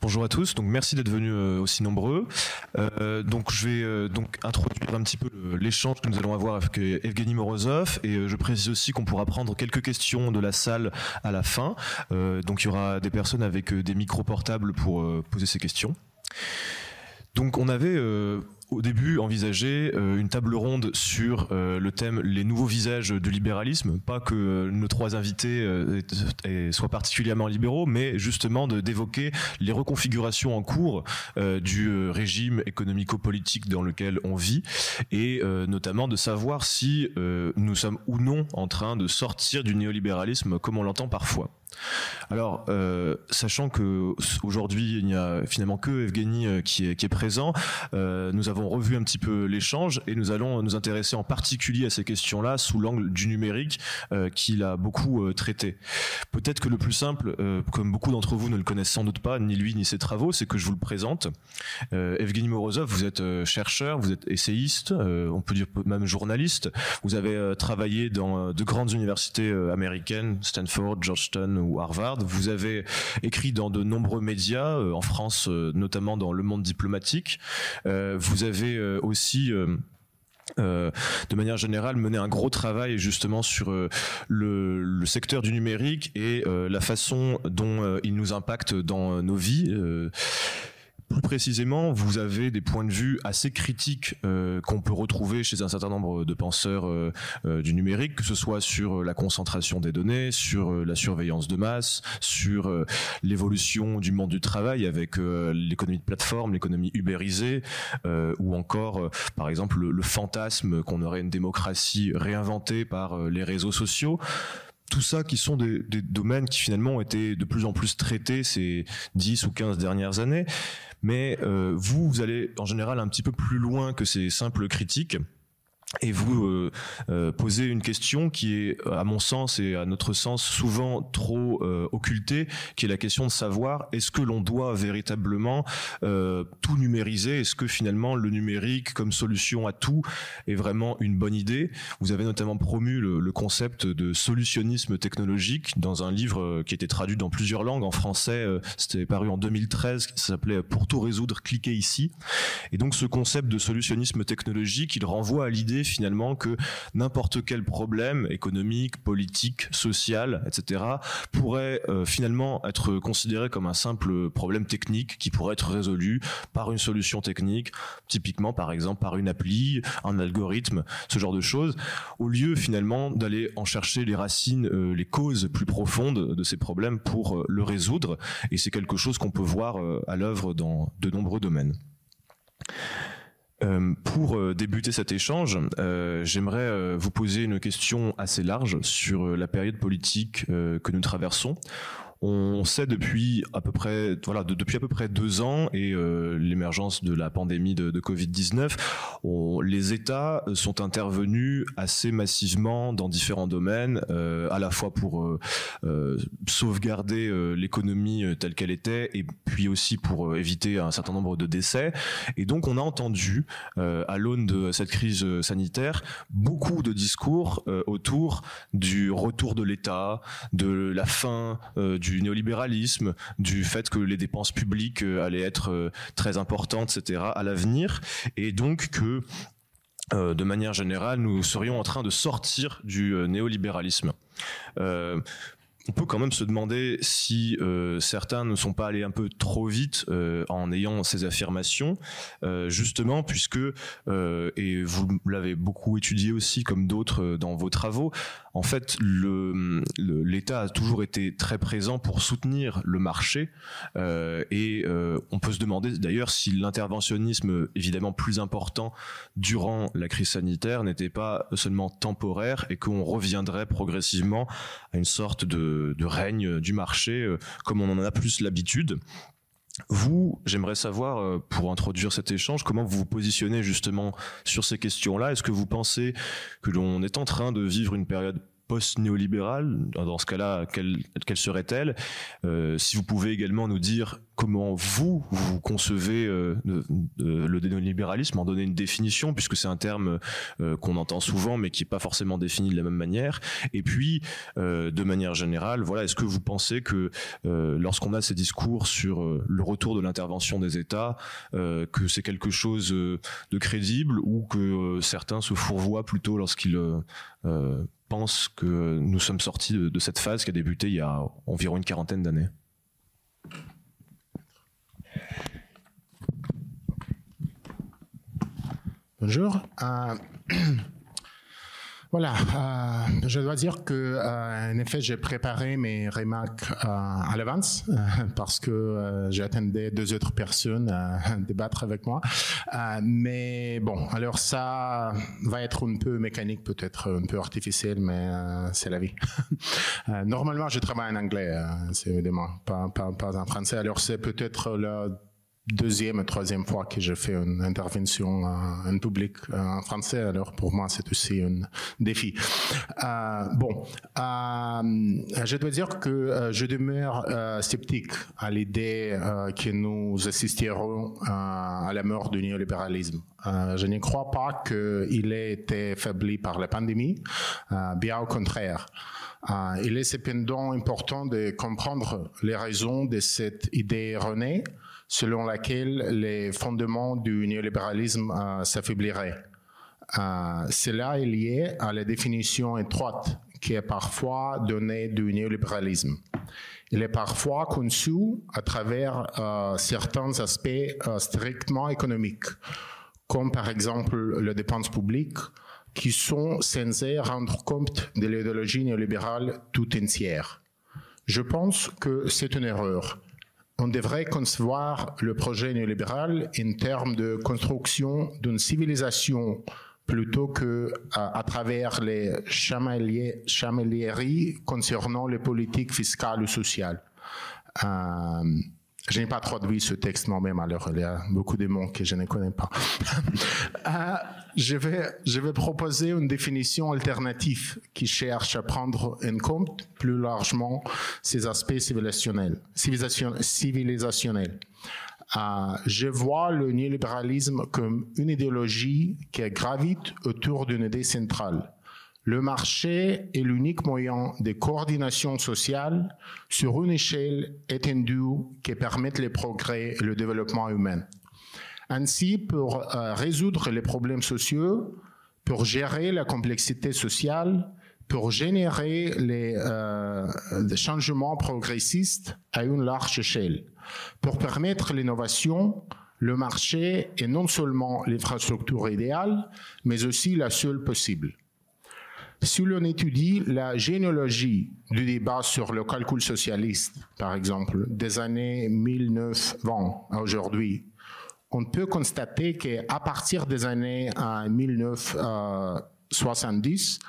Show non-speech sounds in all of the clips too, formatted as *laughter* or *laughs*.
Bonjour à tous, donc merci d'être venus euh, aussi nombreux. Euh, donc je vais euh, donc introduire un petit peu l'échange que nous allons avoir avec Evgeny Morozov et je précise aussi qu'on pourra prendre quelques questions de la salle à la fin. donc il y aura des personnes avec des micros portables pour poser ces questions. Donc on avait au début envisager euh, une table ronde sur euh, le thème les nouveaux visages du libéralisme, pas que nos trois invités euh, soient particulièrement libéraux, mais justement d'évoquer les reconfigurations en cours du régime économico-politique dans lequel on vit, et notamment de savoir si nous sommes ou non en train de sortir du néolibéralisme comme on l'entend parfois. Alors, euh, sachant que aujourd'hui il n'y a finalement que Evgeny euh, qui est, présent, euh, nous avons revu un petit peu l'échange et nous allons nous intéresser en particulier à ces questions-là sous l'angle du numérique qu'il a beaucoup traité. Peut-être que le plus simple, comme beaucoup d'entre vous ne le connaissent sans doute pas, ni lui ni ses travaux, c'est que je vous le présente. Evgeny Morozov, vous êtes chercheur, vous êtes essayiste, on peut dire même journaliste. Vous avez travaillé dans de grandes universités américaines, Stanford, Georgetown ou Harvard. Vous avez écrit dans de nombreux médias, euh, en France euh, notamment dans Le Monde diplomatique. Euh, vous avez aussi de manière générale mené un gros travail justement sur le, secteur du numérique et la façon dont il nous impacte dans nos vies. Plus précisément, vous avez des points de vue assez critiques euh, qu'on peut retrouver chez un certain nombre de penseurs euh, euh, du numérique, que ce soit sur la concentration des données, sur la surveillance de masse, sur l'évolution du monde du travail avec l'économie de plateforme, l'économie ubérisée, ou encore, par exemple, le fantasme qu'on aurait une démocratie réinventée par les réseaux sociaux tout ça qui sont des, domaines qui finalement ont été de plus en plus traités ces 10 ou 15 dernières années. Mais euh, vous, vous allez en général un petit peu plus loin que ces simples critiques et vous euh, euh, posez une question qui est, à mon sens et à notre sens, souvent trop euh, occultée, qui est la question de savoir est-ce que l'on doit véritablement euh, tout numériser? Est-ce que finalement le numérique comme solution à tout est vraiment une bonne idée? Vous avez notamment promu le, le, concept de solutionnisme technologique dans un livre qui était traduit dans plusieurs langues. En français, c'était paru en 2013, qui s'appelait Pour tout résoudre, cliquez ici. Et donc ce concept de solutionnisme technologique, il renvoie à l'idée finalement que n'importe quel problème économique, politique, social, etc., pourrait euh, finalement être considéré comme un simple problème technique qui pourrait être résolu par une solution technique, typiquement par exemple par une appli, un algorithme, ce genre de choses, au lieu finalement d'aller en chercher les racines, euh, les causes plus profondes de ces problèmes pour euh, le résoudre. Et c'est quelque chose qu'on peut voir à l'œuvre dans de nombreux domaines. Euh, pour euh, débuter cet échange, euh, j'aimerais vous poser une question assez large sur la période politique que nous traversons. On sait depuis à peu près, voilà, depuis à peu près deux ans et euh, l'émergence de la pandémie de, de Covid-19, les États sont intervenus assez massivement dans différents domaines, euh, à la fois pour euh, euh sauvegarder euh, l'économie telle qu'elle était et puis aussi pour éviter un certain nombre de décès. Et donc on a entendu, à l'aune de cette crise sanitaire, beaucoup de discours autour du retour de l'État, de la fin du du néolibéralisme, du fait que les dépenses publiques euh, allaient être euh, très importantes, etc. à l'avenir, et donc que euh, de manière générale, nous serions en train de sortir du néolibéralisme on peut quand même se demander si certains ne sont pas allés un peu trop vite en ayant ces affirmations, justement puisque, et vous l'avez beaucoup étudié aussi comme d'autres dans vos travaux, en fait l'État a toujours été très présent pour soutenir le marché et on peut se demander d'ailleurs si l'interventionnisme évidemment plus important durant la crise sanitaire n'était pas seulement temporaire et qu'on reviendrait progressivement à une sorte de de, règne du marché euh, comme on en a plus l'habitude. Vous, j'aimerais savoir, euh, pour introduire cet échange, comment vous vous positionnez justement sur ces questions-là. Est-ce que vous pensez que l'on est en train de vivre une période post-néolibérale Dans ce cas-là, quelle, serait-elle? Si vous pouvez également nous dire comment vous, vous concevez le néolibéralisme, en donner une définition, puisque c'est un terme qu'on entend souvent, mais qui n'est pas forcément défini de la même manière. Et puis, de manière générale, voilà, est-ce que vous pensez que lorsqu'on a ces discours sur le retour de l'intervention des États, que c'est quelque chose de crédible ou que certains se fourvoient plutôt lorsqu'ils pense que nous sommes sortis de, cette phase qui a débuté il y a environ une quarantaine d'années Bonjour. *clears throat* Voilà, euh, je dois dire que euh, en effet j'ai préparé mes remarques euh, à l'avance euh, parce que euh, j'attendais deux autres personnes à débattre avec moi. mais bon, alors ça va être un peu mécanique, peut-être un peu artificiel, mais c'est la vie. *laughs* normalement, je travaille en anglais, c'est évidemment pas, pas, pas en français. Alors c'est peut-être le deuxième et troisième fois que je fais une intervention en public en français, alors pour moi c'est aussi un défi. Euh, bon, euh, je dois dire que euh, je demeure euh, sceptique à l'idée euh, que nous assisterons à la mort du néolibéralisme. je ne crois pas qu'il ait été faibli par la pandémie, bien au contraire. il est cependant important de comprendre les raisons de cette idée erronée selon laquelle les fondements du néolibéralisme euh, s'affaibliraient. Euh, cela est lié à la définition étroite qui est parfois donnée du néolibéralisme. Il est parfois conçu à travers euh, certains aspects strictement économiques, comme par exemple les dépenses publiques, qui sont censées rendre compte de l'idéologie néolibérale tout entière. Je pense que c'est une erreur on devrait concevoir le projet néolibéral en termes de construction d'une civilisation plutôt que à, travers les chameliers concernant les politiques fiscales ou sociales. Euh, je n'ai pas traduit ce texte moi-même, alors il y a beaucoup de mots que je ne connais pas. *laughs* Euh, je, vais, je vais proposer une définition alternative qui cherche à prendre en compte plus largement ces aspects civilisationnels. civilisationnels. Euh, je vois le néolibéralisme comme une idéologie qui gravite autour d'une idée centrale le marché est l'unique moyen de coordination sociale sur une échelle étendue qui permette les progrès et le développement humain. Ainsi, pour euh, résoudre les problèmes sociaux, pour gérer la complexité sociale, pour générer les euh, changements progressistes à une large échelle, pour permettre l'innovation, le marché est non seulement l'infrastructure idéale, mais aussi la seule possible. Si l'on étudie la généalogie du débat sur le calcul socialiste, par exemple, des années 1920 à aujourd'hui, on peut constater qu'à partir des années 1970,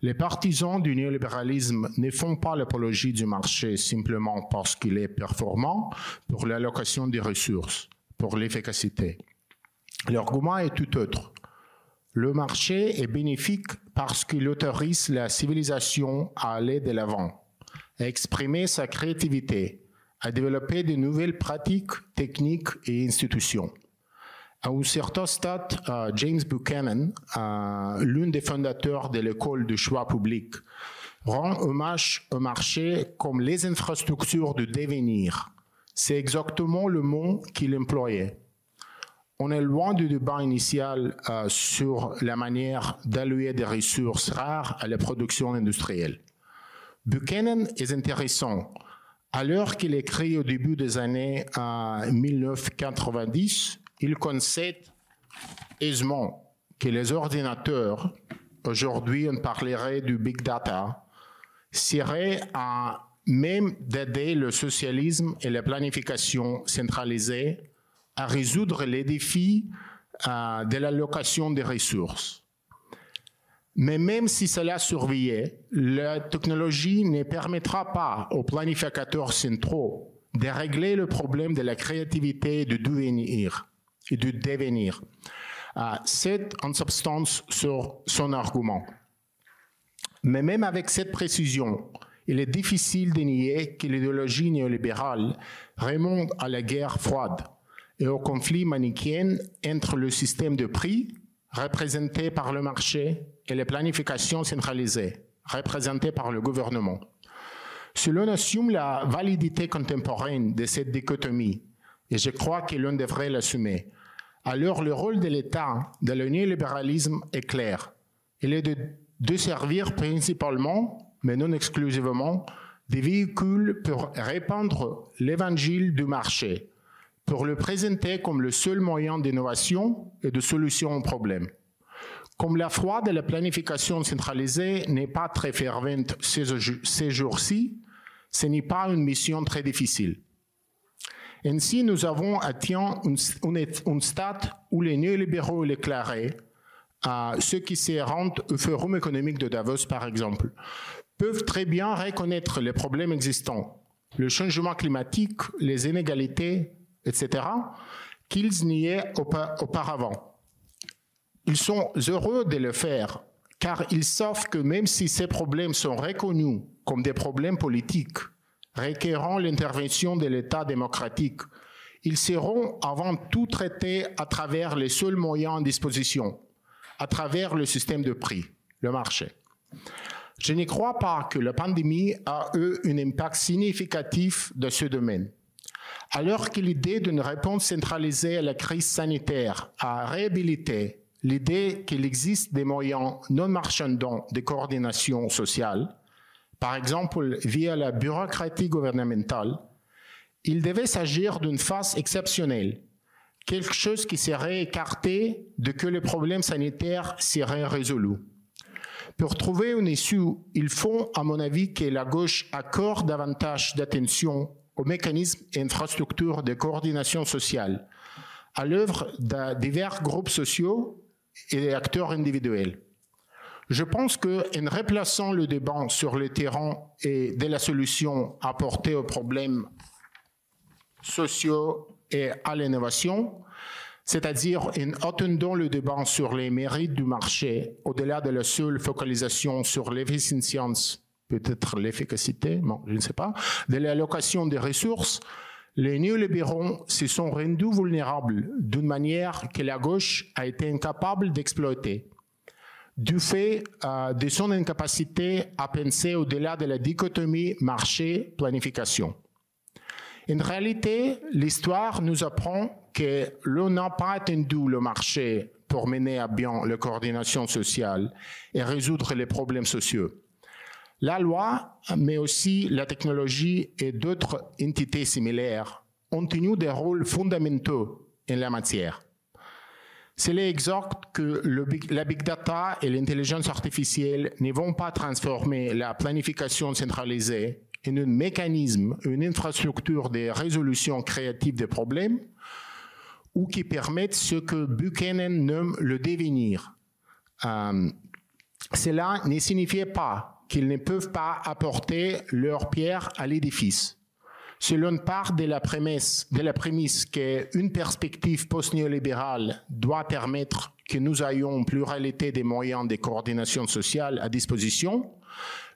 les partisans du néolibéralisme ne font pas l'apologie du marché simplement parce qu'il est performant pour l'allocation des ressources, pour l'efficacité. L'argument est tout autre. Le marché est bénéfique parce qu'il autorise la civilisation à aller de l'avant, à exprimer sa créativité, à développer de nouvelles pratiques, techniques et institutions. À un certain stade, euh, James Buchanan, euh, l'un des fondateurs de l'école du choix public, rend hommage au marché comme les infrastructures de devenir. C'est exactement le mot qu'il employait on est loin du débat initial euh, sur la manière d'allouer des ressources rares à la production industrielle. Buchanan est intéressant. L'heure qu'il écrit au début des années 1990, euh, il concède aisément que les ordinateurs, aujourd'hui on parlerait du big data, seraient à même d'aider le socialisme et la planification centralisée à résoudre les défis euh, de l'allocation des ressources. Mais même si cela surveillait, la technologie ne permettra pas aux planificateurs centraux de régler le problème de la créativité et du devenir. Et devenir. Euh, c'est en substance son argument. Mais même avec cette précision, il est difficile de nier que l'idéologie néolibérale remonte à la guerre froide et au conflit manichéen entre le système de prix, représenté par le marché, et les planifications centralisées, représentées par le gouvernement. Si l'on assume la validité contemporaine de cette dichotomie, et je crois que l'on devrait l'assumer, alors le rôle de l'État dans le néolibéralisme est clair. Il est de, de servir principalement, mais non exclusivement, des véhicules pour répandre l'évangile du marché, pour le présenter comme le seul moyen d'innovation et de solution aux problèmes. Comme la foi de la planification centralisée n'est pas très fervente ces jours-ci, ce n'est pas une mission très difficile. Ainsi, nous avons atteint un stade où les néolibéraux déclarés, à ceux qui se rendent au forum économique de Davos par exemple, peuvent très bien reconnaître les problèmes existants, le changement climatique, les inégalités, etc., qu'ils niaient auparavant. Ils sont heureux de le faire, car ils savent que même si ces problèmes sont reconnus comme des problèmes politiques, requérant l'intervention de l'État démocratique, ils seront avant tout traités à travers les seuls moyens en disposition, à travers le système de prix, le marché. Je ne crois pas que la pandémie a eu un impact significatif dans ce domaine. Alors que l'idée d'une réponse centralisée à la crise sanitaire a réhabilité l'idée qu'il existe des moyens non marchandants de coordination sociale, par exemple via la bureaucratie gouvernementale, il devait s'agir d'une phase exceptionnelle, quelque chose qui serait écarté de que le problème sanitaire serait résolu. Pour trouver une issue, il faut, à mon avis, que la gauche accorde davantage d'attention aux mécanismes et infrastructures de coordination sociale, à l'œuvre de divers groupes sociaux et acteurs individuels. Je pense que en replaçant le débat sur le terrain et de la solution apportée aux problèmes sociaux et à l'innovation, c'est-à-dire en attendant le débat sur les mérites du marché au-delà de la seule focalisation sur l'efficience, peut-être l'efficacité, je ne sais pas, de l'allocation des ressources, les néolibéraux se sont rendus vulnérables d'une manière que la gauche a été incapable d'exploiter. Du fait euh, de son incapacité à penser au-delà de la dichotomie marché-planification. En réalité, l'histoire nous apprend que l'on n'a pas attendu le marché pour mener à bien la coordination sociale et résoudre les problèmes sociaux. La loi, mais aussi la technologie et d'autres entités similaires ont tenu des rôles fondamentaux en la matière. C'est l'exact que la big data et l'intelligence artificielle ne vont pas transformer la planification centralisée en un mécanisme, une infrastructure de résolution créative des problèmes, ou qui permettent ce que Buchanan nomme le devenir. Euh, cela ne signifiait pas qu'ils ne peuvent pas apporter leur pierre à l'édifice. Selon part de la prémisse, de la prémisse qu'une perspective post-néolibérale doit permettre que nous ayons une pluralité des moyens de coordination sociale à disposition,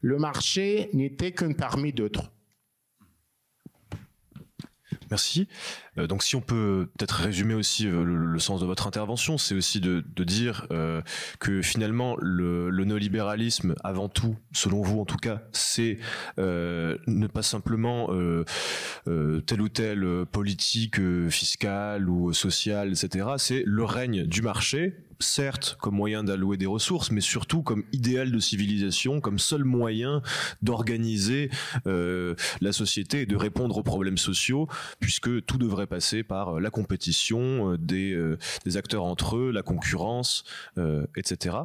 le marché n'était qu'un parmi d'autres. Merci. Euh, donc si on peut peut-être résumer aussi euh, le, sens de votre intervention, c'est aussi de, dire euh, que finalement le, néolibéralisme, avant tout, selon vous en tout cas, c'est ne pas simplement telle ou telle politique fiscale ou sociale, etc. C'est le règne du marché certes comme moyen d'allouer des ressources, mais surtout comme idéal de civilisation, comme seul moyen d'organiser euh, la société et de répondre aux problèmes sociaux, puisque tout devrait passer par euh, la compétition euh, des, acteurs entre eux, la concurrence, etc.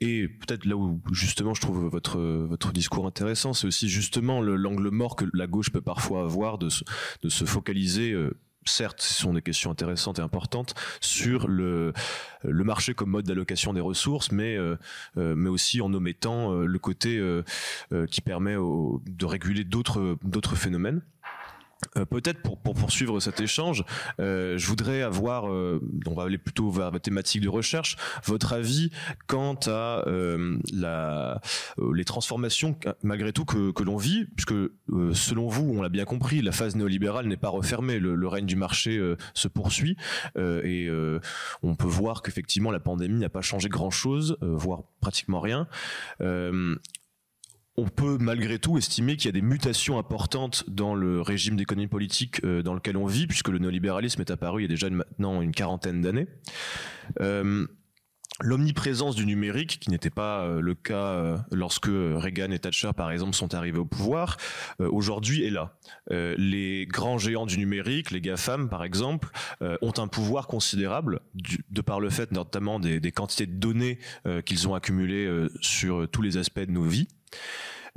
Et peut-être là où justement je trouve votre votre discours intéressant, c'est aussi justement l'angle mort que la gauche peut parfois avoir de de se focaliser certes, ce sont des questions intéressantes et importantes sur le, marché comme mode d'allocation des ressources, mais, euh, euh, mais aussi en omettant euh, le côté qui permet de réguler d'autres phénomènes. Euh, peut-être pour, pour, poursuivre cet échange, euh, je voudrais avoir, euh, on va aller plutôt vers la thématique de recherche, votre avis quant à la, les transformations malgré tout que, que l'on vit, puisque selon vous, on l'a bien compris, la phase néolibérale n'est pas refermée, le, le, règne du marché se poursuit et on peut voir qu'effectivement la pandémie n'a pas changé grand-chose, voire pratiquement rien on peut malgré tout estimer qu'il y a des mutations importantes dans le régime d'économie politique euh, dans lequel on vit, puisque le néolibéralisme est apparu il y a déjà maintenant une quarantaine d'années. Euh, L'omniprésence du numérique, qui n'était pas euh, le cas lorsque Reagan et Thatcher, par exemple, sont arrivés au pouvoir, aujourd'hui est là. les grands géants du numérique, les GAFAM, par exemple, ont un pouvoir considérable, de par le fait notamment des quantités de données qu'ils ont accumulées sur tous les aspects de nos vies.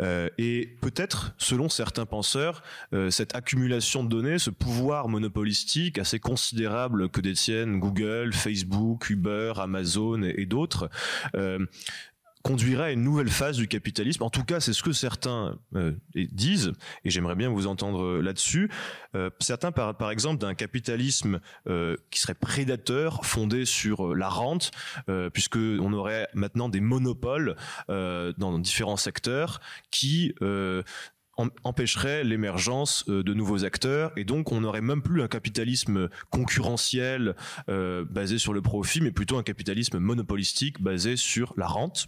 Euh, et peut-être, selon certains penseurs, euh, cette accumulation de données, ce pouvoir monopolistique assez considérable que détiennent Google, Facebook, Uber, Amazon et, d'autres, euh, conduirait à une nouvelle phase du capitalisme. En tout cas, c'est ce que certains euh, disent, et j'aimerais bien vous entendre euh, là-dessus. Euh, certains parlent par exemple d'un capitalisme qui serait prédateur, fondé sur la rente, puisque on aurait maintenant des monopoles dans différents secteurs qui empêcherait l'émergence de nouveaux acteurs et donc on n'aurait même plus un capitalisme concurrentiel basé sur le profit mais plutôt un capitalisme monopolistique basé sur la rente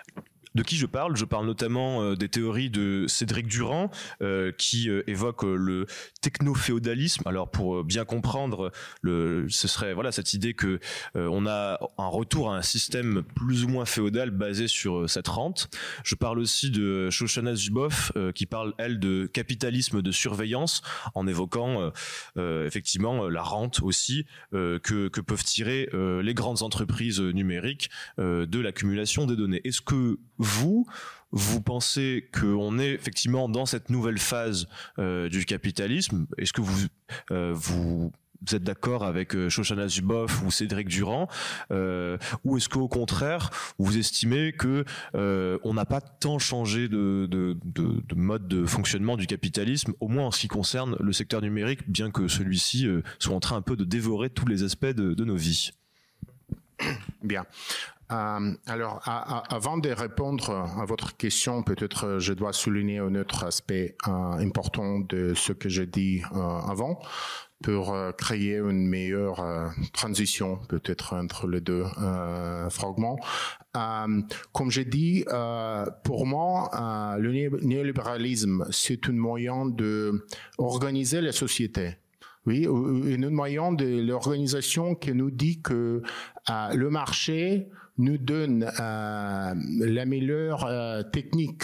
de qui je parle Je parle notamment euh, des théories de Cédric Durand euh, qui euh, évoque le techno-féodalisme. Alors pour bien comprendre, ce serait voilà cette idée que on a un retour à un système plus ou moins féodal basé sur cette rente. Je parle aussi de Shoshana Zuboff qui parle elle de capitalisme de surveillance en évoquant effectivement la rente aussi que, que peuvent tirer les grandes entreprises numériques de l'accumulation des données. Est-ce que vous, vous pensez qu'on est effectivement dans cette nouvelle phase euh, du capitalisme? Est-ce que vous, euh, vous êtes d'accord avec euh, Shoshana Zuboff ou Cédric Durand ou est-ce qu'au contraire vous estimez que euh, on n'a pas tant changé de, de, de, de, mode de fonctionnement du capitalisme au moins en ce qui concerne le secteur numérique bien que celui-ci soit en train un peu de dévorer tous les aspects de nos vies? Bien. Euh, alors, avant de répondre à votre question, peut-être je dois souligner un autre aspect euh, important de ce que j'ai dit euh, avant pour créer une meilleure transition peut-être entre les deux fragments. comme j'ai dit, pour moi, le néolibéralisme, c'est un moyen de organiser la société. Oui, un moyen de l'organisation qui nous dit que le marché nous donne euh, la meilleure euh, technique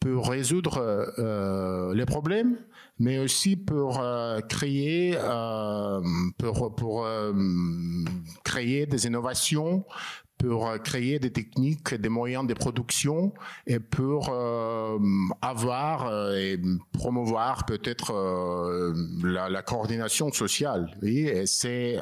pour résoudre euh, les problèmes, mais aussi pour créer pour, pour créer des innovations, pour créer des techniques, des moyens de production et pour avoir et promouvoir peut-être la, coordination sociale. C'est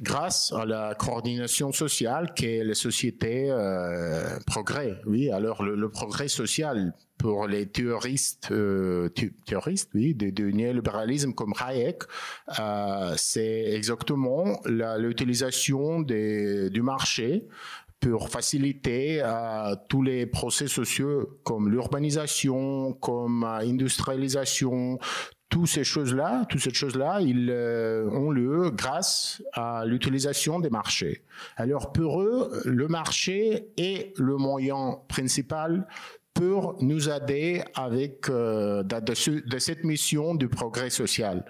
grâce à la coordination sociale qu'est la société euh, progrès. Oui, alors le, progrès social pour les théoristes, euh, théoristes, oui, néolibéralisme comme Hayek, euh, c'est exactement l'utilisation du marché pour faciliter euh, tous les procès sociaux comme l'urbanisation, comme l'industrialisation, toutes ces choses-là, toutes ces choses-là, ils euh, ont lieu grâce à l'utilisation des marchés. Alors pour eux, le marché est le moyen principal pour nous aider avec euh, de, cette mission du progrès social.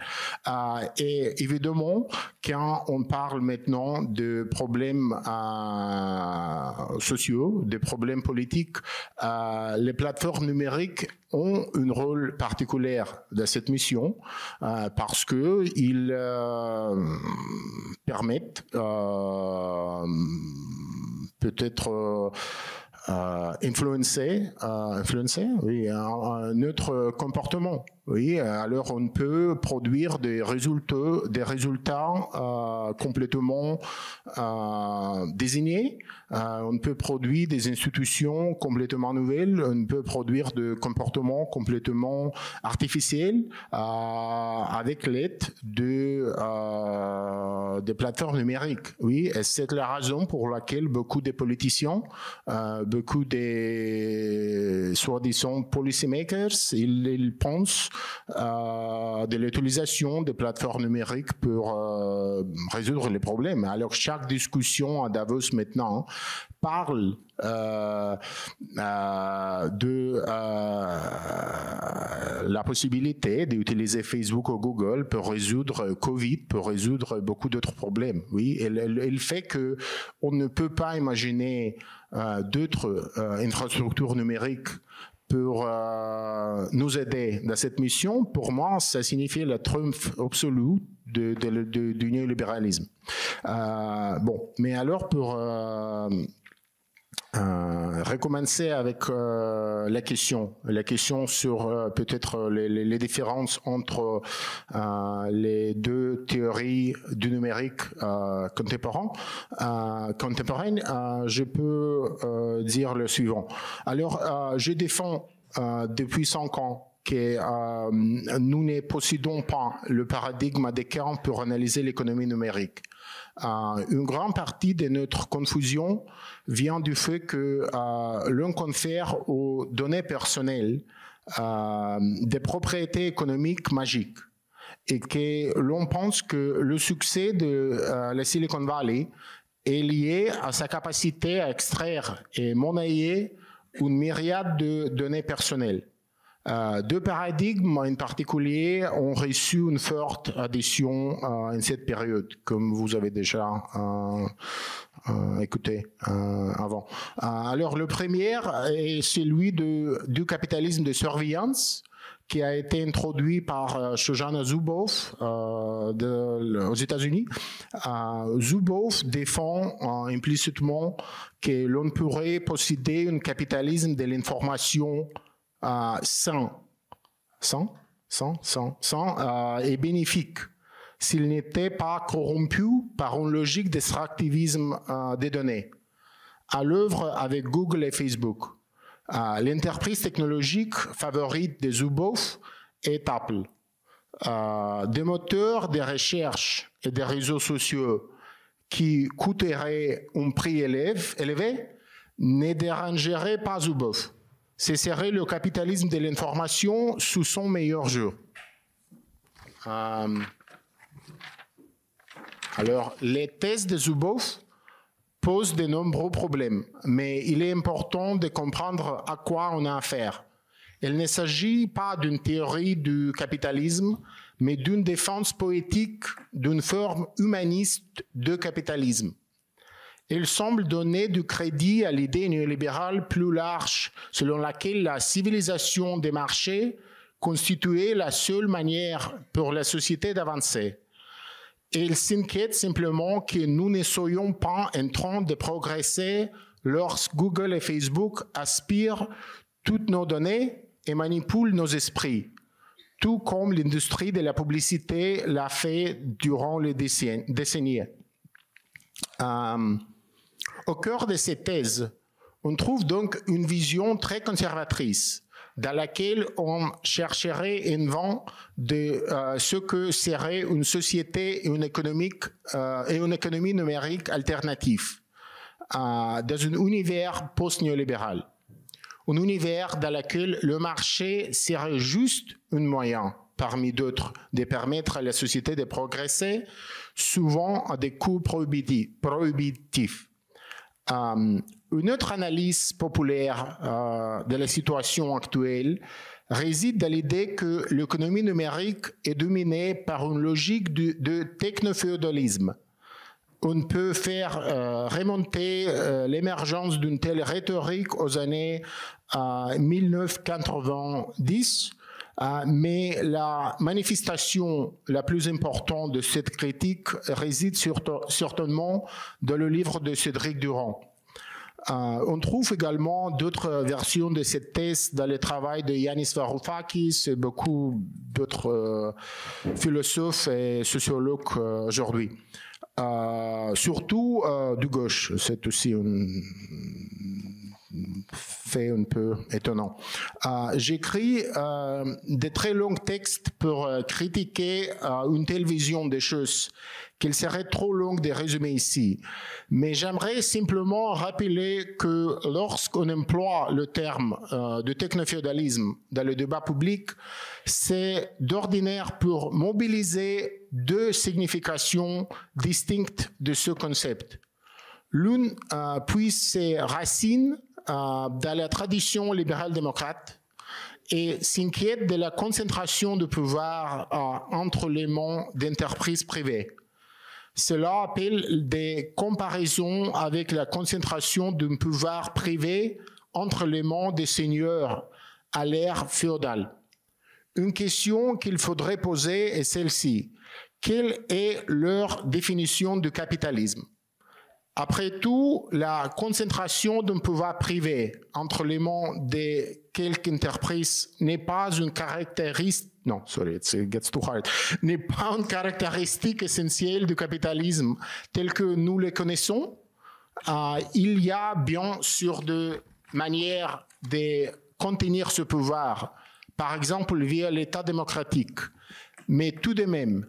Euh, et évidemment, quand on parle maintenant de problèmes euh, sociaux, des problèmes politiques, euh, les plateformes numériques ont un rôle particulier de cette mission euh, parce que ils euh, permettent peut-être euh, influencer, euh, influencer oui, un, un, autre comportement Oui, alors on peut produire des résultats, euh, complètement euh, désignés. Euh, on peut produire des institutions complètement nouvelles. On peut produire des comportements complètement artificiels euh, avec l'aide de euh, des plateformes numériques. Oui, et c'est la raison pour laquelle beaucoup de politiciens, beaucoup des soi-disant policymakers, ils, ils pensent euh, de l'utilisation des plateformes numériques pour euh, résoudre les problèmes. Alors chaque discussion à Davos maintenant parle euh, euh de euh, la possibilité d'utiliser Facebook ou Google pour résoudre Covid, pour résoudre beaucoup d'autres problèmes. Oui, et le, fait que on ne peut pas imaginer euh, d'autres infrastructures numériques pour euh, nous aider dans cette mission, pour moi, ça signifie le triomphe absolu du néolibéralisme. Euh, bon, mais alors pour euh, euh, recommencer avec euh, la question, la question sur euh, peut-être les, les, les, différences entre euh, les deux théories du numérique euh, contemporain. contemporaine, je peux dire le suivant. Alors, je défends depuis cinq ans que nous ne possédons pas le paradigme adéquat pour analyser l'économie numérique. Une grande partie de notre confusion vient du fait que euh, l'on confère aux données personnelles euh, des propriétés économiques magiques et que l'on pense que le succès de euh, la Silicon Valley est lié à sa capacité à extraire et monnayer une myriade de données personnelles. Euh, deux paradigmes en particulier ont reçu une forte adhésion euh, en cette période, comme vous avez déjà euh, euh écouté euh, avant. alors le premier est celui de, du capitalisme de surveillance qui a été introduit par Shoshana Zuboff de, aux États-Unis. Zuboff défend implicitement que l'on pourrait posséder un capitalisme de l'information euh, sans, sans euh, est bénéfique s'il n'était pas corrompu par une logique d'extractivisme euh, des données. À l'œuvre avec Google et Facebook, euh, l'entreprise technologique favorite des Zuboff est Apple. Euh, des moteurs de recherche et des réseaux sociaux qui coûteraient un prix élevé ne dérangeraient pas Zuboff. Ce serait le capitalisme de l'information sous son meilleur jour. Euh, alors, les thèses de Zuboff posent de nombreux problèmes, mais il est important de comprendre à quoi on a affaire. Il ne s'agit pas d'une théorie du capitalisme, mais d'une défense poétique d'une forme humaniste de capitalisme. Il semble donner du crédit à l'idée néolibérale plus large, selon laquelle la civilisation des marchés constituait la seule manière pour la société d'avancer. Et il s'inquiète simplement que nous ne soyons pas en train de progresser lorsque Google et Facebook aspirent toutes nos données et manipulent nos esprits, tout comme l'industrie de la publicité l'a fait durant les décennies. Euh, au cœur de ces thèses, on trouve donc une vision très conservatrice dans laquelle on chercherait un vent de euh, ce que serait une société et une, euh, économie numérique alternative euh, dans un univers post-néolibéral. Un univers dans lequel le marché serait juste un moyen, parmi d'autres, de permettre à la société de progresser, souvent à des coûts prohibitifs. Euh, une autre analyse populaire euh, de la situation actuelle réside dans l'idée que l'économie numérique est dominée par une logique de, de technoféodalisme. On peut faire euh, remonter l'émergence d'une telle rhétorique aux années 1990, euh, mais la manifestation la plus importante de cette critique réside certainement dans le livre de Cédric Durand. on trouve également d'autres versions de cette thèse dans le travail de Yanis Varoufakis et beaucoup d'autres philosophes et sociologues aujourd'hui. surtout du gauche, c'est aussi une fait un peu étonnant. Euh, J'écris euh, des très longs textes pour euh, critiquer une telle vision des choses qu'il serait trop long de résumer ici. Mais j'aimerais simplement rappeler que lorsqu'on emploie le terme de technoféodalisme dans le débat public, c'est d'ordinaire pour mobiliser deux significations distinctes de ce concept. L'une puise ses racines dans la tradition libérale démocrate et s'inquiète de la concentration de pouvoir euh, entre les mains d'entreprises privées. Cela appelle des comparaisons avec la concentration d'un pouvoir privé entre les mains des seigneurs à l'ère féodale. Une question qu'il faudrait poser est celle-ci. Quelle est leur définition du capitalisme? Après tout, la concentration d'un pouvoir privé entre les mains de quelques entreprises n'est pas une caractéristique non, sorry, it gets too hard, n'est pas une caractéristique essentielle du capitalisme tel que nous le connaissons. Euh, il y a bien sûr de manières de contenir ce pouvoir, par exemple via l'État démocratique. Mais tout de même,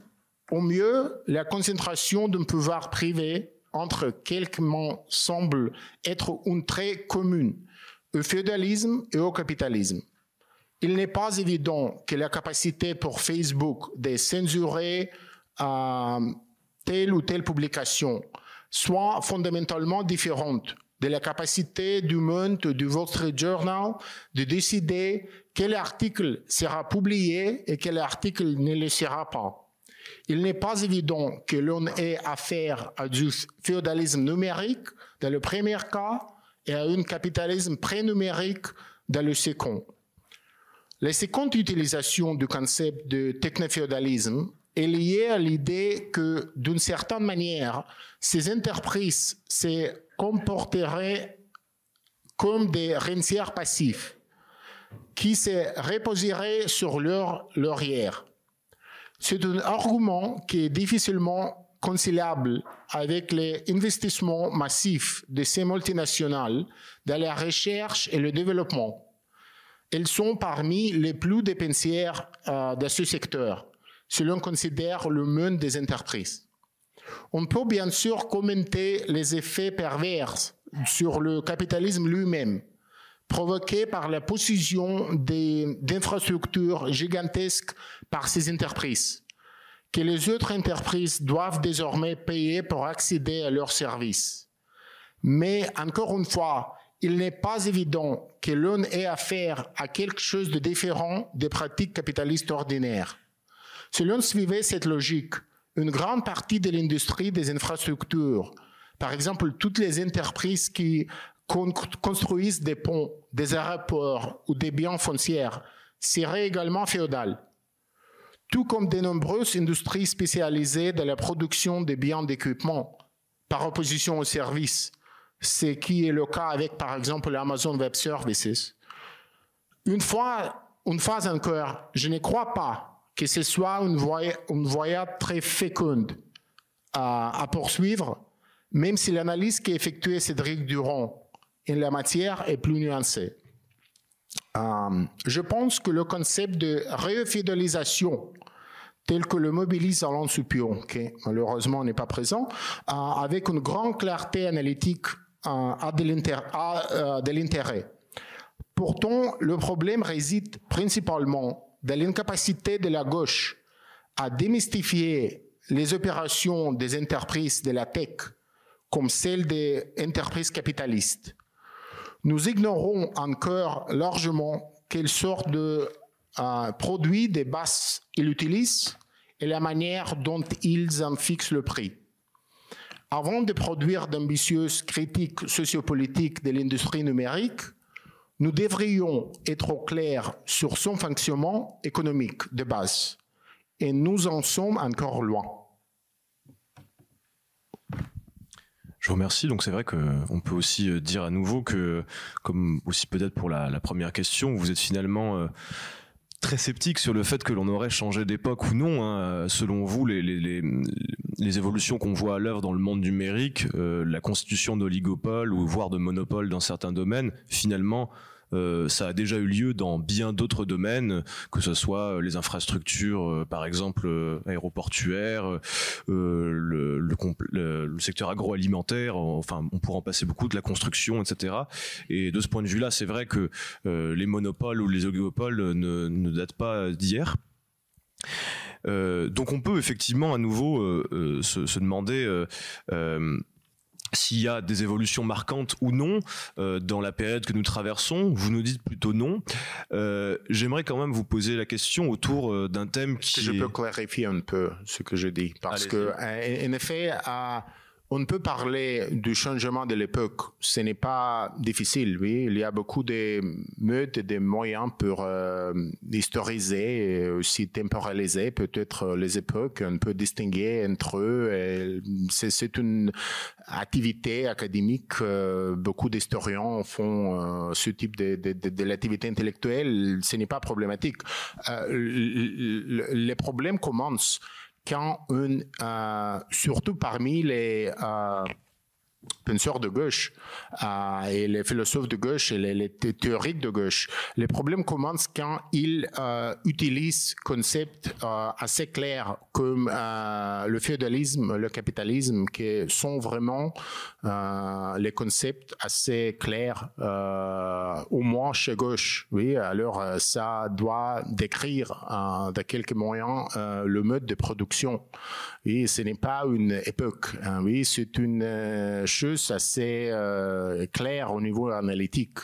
au mieux, la concentration d'un pouvoir privé entre quelques mots semble être une très commune au féodalisme et au capitalisme. Il n'est pas évident que la capacité pour Facebook de censurer euh, telle ou telle publication soit fondamentalement différente de la capacité du Monde, du Street Journal, de décider quel article sera publié et quel article ne le sera pas. Il n'est pas évident que l'on ait affaire à du féodalisme numérique dans le premier cas et à un capitalisme pré-numérique dans le second. La seconde utilisation du concept de technoféodalisme est liée à l'idée que, d'une certaine manière, ces entreprises se comporteraient comme des rentiers passifs qui se reposeraient sur leur laurière c'est un argument qui est difficilement conciliable avec les investissements massifs de ces multinationales dans la recherche et le développement. Elles sont parmi les plus dépensières euh, de ce secteur, si l'on considère le monde des entreprises. On peut bien sûr commenter les effets pervers sur le capitalisme lui-même, provoquée par la possession d'infrastructures gigantesques par ces entreprises, que les autres entreprises doivent désormais payer pour accéder à leurs services. Mais encore une fois, il n'est pas évident que l'on ait affaire à quelque chose de différent des pratiques capitalistes ordinaires. Si l'on suivait cette logique, une grande partie de l'industrie des infrastructures, par exemple toutes les entreprises qui construisent des ponts, des aéroports ou des biens fonciers serait également féodal, tout comme de nombreuses industries spécialisées dans la production des biens d'équipement, par opposition aux services, ce qui est le cas avec, par exemple, l'Amazon Web Services. Une fois, une fois encore, je ne crois pas que ce soit une voie, une voie très féconde à, à poursuivre, même si l'analyse qu'a effectuée Cédric Durand et la matière est plus nuancée. Euh, je pense que le concept de réfidélisation tel que le mobilise Alain Supion, qui malheureusement n'est pas présent, euh, avec une grande clarté analytique euh, a de l'intérêt. Pourtant, le problème réside principalement dans l'incapacité de la gauche à démystifier les opérations des entreprises de la tech comme celles des entreprises capitalistes nous ignorons encore largement quelle sorte de euh, produits des bases ils utilisent et la manière dont ils en fixent le prix. Avant de produire d'ambitieuses critiques sociopolitiques de l'industrie numérique, nous devrions être au clair sur son fonctionnement économique de base. Et nous en sommes encore loin. Je vous remercie. Donc c'est vrai qu'on peut aussi dire à nouveau que, comme aussi peut-être pour la, première question, vous êtes finalement très sceptique sur le fait que l'on aurait changé d'époque ou non. Hein. Selon vous, les, évolutions qu'on voit à l'œuvre dans le monde numérique, la constitution d'oligopole ou voire de monopole dans certains domaines, finalement, euh, ça a déjà eu lieu dans bien d'autres domaines, que ce soit euh, les infrastructures, euh, par exemple aéroportuaires, le, secteur agroalimentaire. Enfin, on pourrait en passer beaucoup de la construction, etc. Et de ce point de vue-là, c'est vrai que les monopoles ou les oligopoles ne, datent pas d'hier. donc on peut effectivement à nouveau se, demander s'il y a des évolutions marquantes ou non euh, dans la période que nous traversons. Vous nous dites plutôt non. Euh, J'aimerais quand même vous poser la question autour euh, d'un thème qui. Je peux clarifier un peu ce que je dis? Parce que en effet. À on peut parler du changement de l'époque. Ce n'est pas difficile, oui. Il y a beaucoup de modes et de moyens pour euh, historiser et aussi temporaliser peut-être les époques. On peut distinguer entre eux. C'est une activité académique. Euh, beaucoup d'historiens font euh, ce type de, l'activité intellectuelle. Ce n'est pas problématique. les problèmes commencent quand une, euh, surtout parmi les euh, penseurs de gauche et les philosophes de gauche et les, théoriques de gauche. Les problèmes commencent quand ils euh, utilisent concepts euh, assez clairs comme euh, le féodalisme, le capitalisme, qui sont vraiment euh, les concepts assez clairs, au moins chez gauche. Oui, alors ça doit décrire de quelques moyens le mode de production. Oui, ce n'est pas une époque. Hein, oui, c'est une chose assez euh, au niveau analytique.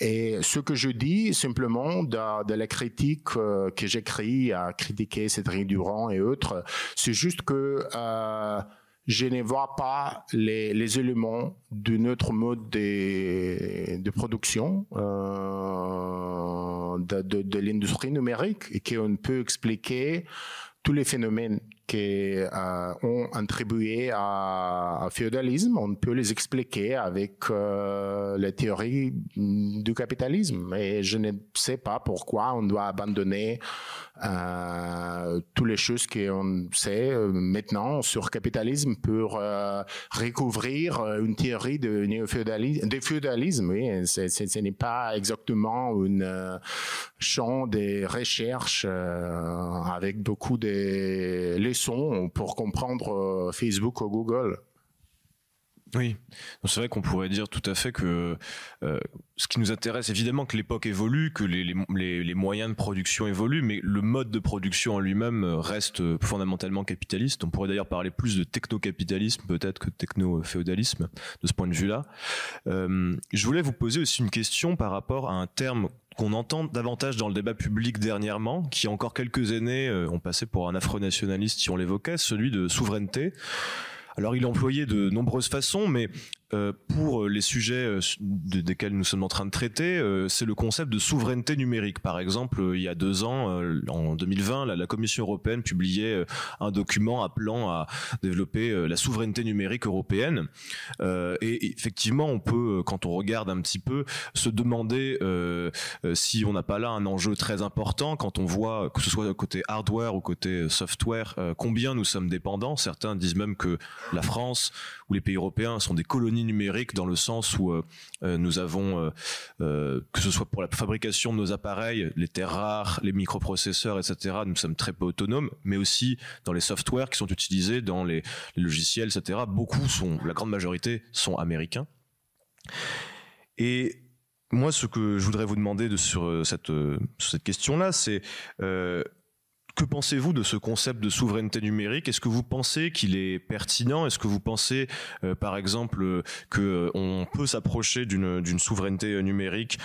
Et ce que je dis simplement de, la critique euh, que j'écris à critiquer Cédric Durand et autres, c'est juste que euh, je ne vois pas les, éléments d'un autre mode de, de production euh, de, de, de l'industrie numérique et qu'on peut expliquer tous les phénomènes euh, ont attribué à, à, féodalisme, on peut les expliquer avec euh, la théorie du capitalisme. Et je ne sais pas pourquoi on doit abandonner euh, toutes les choses qu'on sait euh, maintenant sur capitalisme pour recouvrir une théorie de néo-féodalisme. De féodalisme, oui, ce n'est pas exactement un champ de recherche avec beaucoup de leçons pour comprendre Facebook ou Google. Oui, c'est vrai qu'on pourrait dire tout à fait que euh, ce qui nous intéresse, évidemment que l'époque évolue, que les, moyens de production évoluent, mais le mode de production en lui-même reste fondamentalement capitaliste. On pourrait d'ailleurs parler plus de techno-capitalisme peut-être que de techno-féodalisme de ce point de vue-là. Euh, je voulais vous poser aussi une question par rapport à un terme qu'on entend davantage dans le débat public dernièrement, qui encore quelques années euh, ont passé pour un afro-nationaliste si on l'évoquait, celui de souveraineté. Alors il est employé de nombreuses façons, mais euh, pour les sujets euh, desquels nous sommes en train de traiter, euh, c'est le concept de souveraineté numérique. Par exemple, il y a deux ans, en 2020, la, Commission européenne publiait un document appelant à développer la souveraineté numérique européenne. et effectivement, on peut, quand on regarde un petit peu, se demander si on n'a pas là un enjeu très important quand on voit, que ce soit côté hardware ou côté software, combien nous sommes dépendants. Certains disent même que la France ou les pays européens sont des colonies numérique dans le sens où euh, euh, nous avons, euh, que ce soit pour la fabrication de nos appareils, les terres rares, les microprocesseurs, etc., nous sommes très peu autonomes, mais aussi dans les softwares qui sont utilisés, dans les, logiciels, etc., beaucoup sont, la grande majorité sont américains. Et moi, ce que je voudrais vous demander de, sur cette, cette question-là, c'est que pensez-vous de ce concept de souveraineté numérique? Est-ce que vous pensez qu'il est pertinent? Est-ce que vous pensez, euh, par exemple, euh, que euh, on peut s'approcher d'une souveraineté numérique,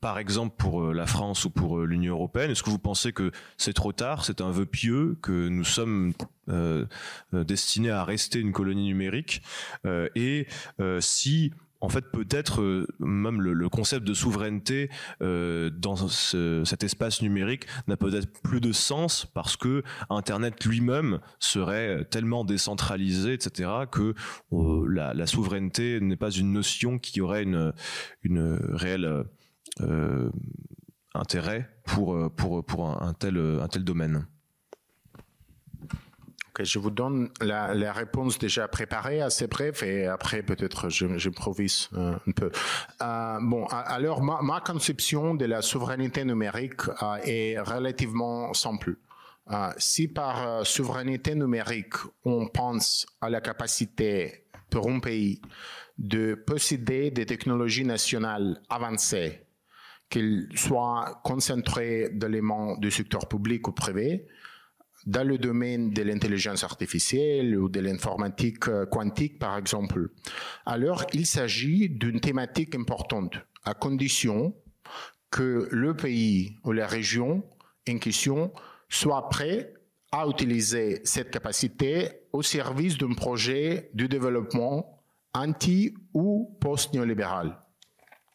par exemple pour la France ou pour l'Union européenne? Est-ce que vous pensez que c'est trop tard C'est un vœu pieux que nous sommes destinés à rester une colonie numérique? Et si en fait, peut-être euh, même le, concept de souveraineté euh, dans cet espace numérique n'a peut-être plus de sens parce que Internet lui-même serait tellement décentralisé, etc., que euh, la, souveraineté n'est pas une notion qui aurait une, une réelle intérêt pour, un tel domaine je vous donne la, réponse déjà préparée, assez brève, et après peut-être j'improvise euh, un peu. Euh, bon, alors ma, conception de la souveraineté numérique euh, est relativement simple. si par souveraineté numérique on pense à la capacité pour un pays de posséder des technologies nationales avancées, qu'elles soient concentrées dans les mains du secteur public ou privé, dans le domaine de l'intelligence artificielle ou de l'informatique euh, quantique, par exemple. Alors, il s'agit d'une thématique importante, à condition que le pays ou la région en question soit prêt à utiliser cette capacité au service d'un projet de développement anti ou post-néolibéral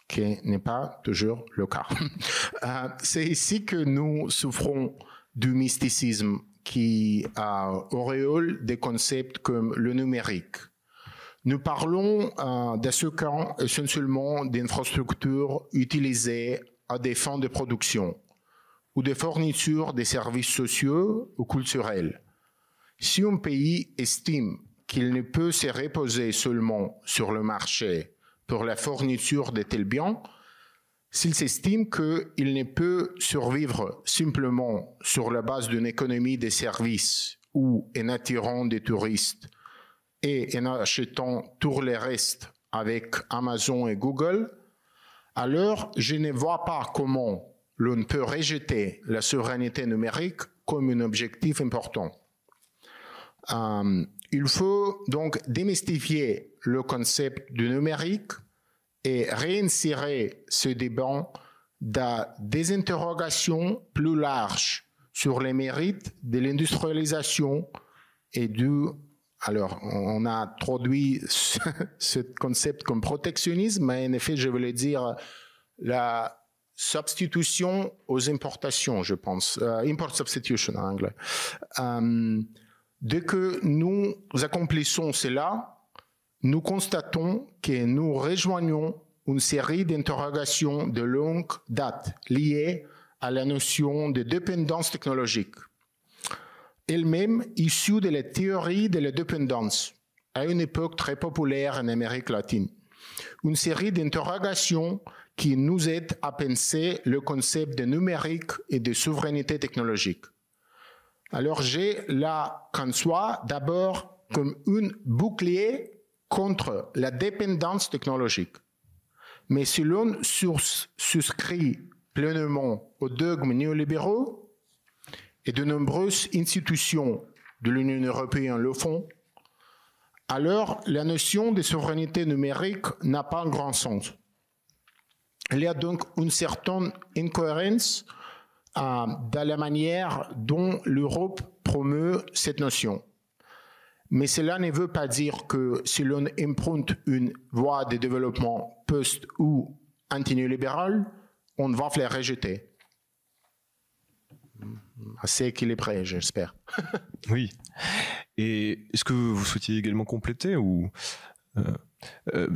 qui n'est pas toujours le cas. *laughs* Euh, c'est ici que nous souffrons du mysticisme qui auréole des concepts comme le numérique. Nous parlons euh, ce cas essentiellement d'infrastructures utilisées à des fins de production ou de fourniture des services sociaux ou culturels. Si un pays estime qu'il ne peut se reposer seulement sur le marché pour la fourniture de tels biens, s'il s'estime qu'il ne peut survivre simplement sur la base d'une économie des services ou en attirant des touristes et en achetant tout le reste avec Amazon et Google, alors je ne vois pas comment l'on peut rejeter la souveraineté numérique comme un objectif important. Euh, il faut donc démystifier le concept du numérique et réinsérer ce débat dans des interrogations plus larges sur les mérites de l'industrialisation et du alors, on a introduit ce concept comme protectionnisme, mais en effet, je voulais dire la substitution aux importations, je pense, euh, import substitution en anglais. Euh, dès que nous accomplissons cela, nous constatons que nous rejoignons une série d'interrogations de longue date liées à la notion de dépendance technologique, elle-même issue de la théorie de la dépendance à une époque très populaire en Amérique latine. Une série d'interrogations qui nous aident à penser le concept de numérique et de souveraineté technologique. Alors j'ai qu'en soit d'abord comme une bouclier contre la dépendance technologique. Mais si l'on souscrit pleinement aux dogmes néolibéraux, et de nombreuses institutions de l'Union européenne le font, alors la notion de souveraineté numérique n'a pas un grand sens. Il y a donc une certaine incohérence euh, dans la manière dont l'Europe promeut cette notion. Mais cela ne veut pas dire que si l'on emprunte une voie de développement post- ou anti-néolibérale, on va la rejeter. Assez équilibré, j'espère. *laughs* oui. Et est-ce que vous souhaitiez également compléter ou euh, euh,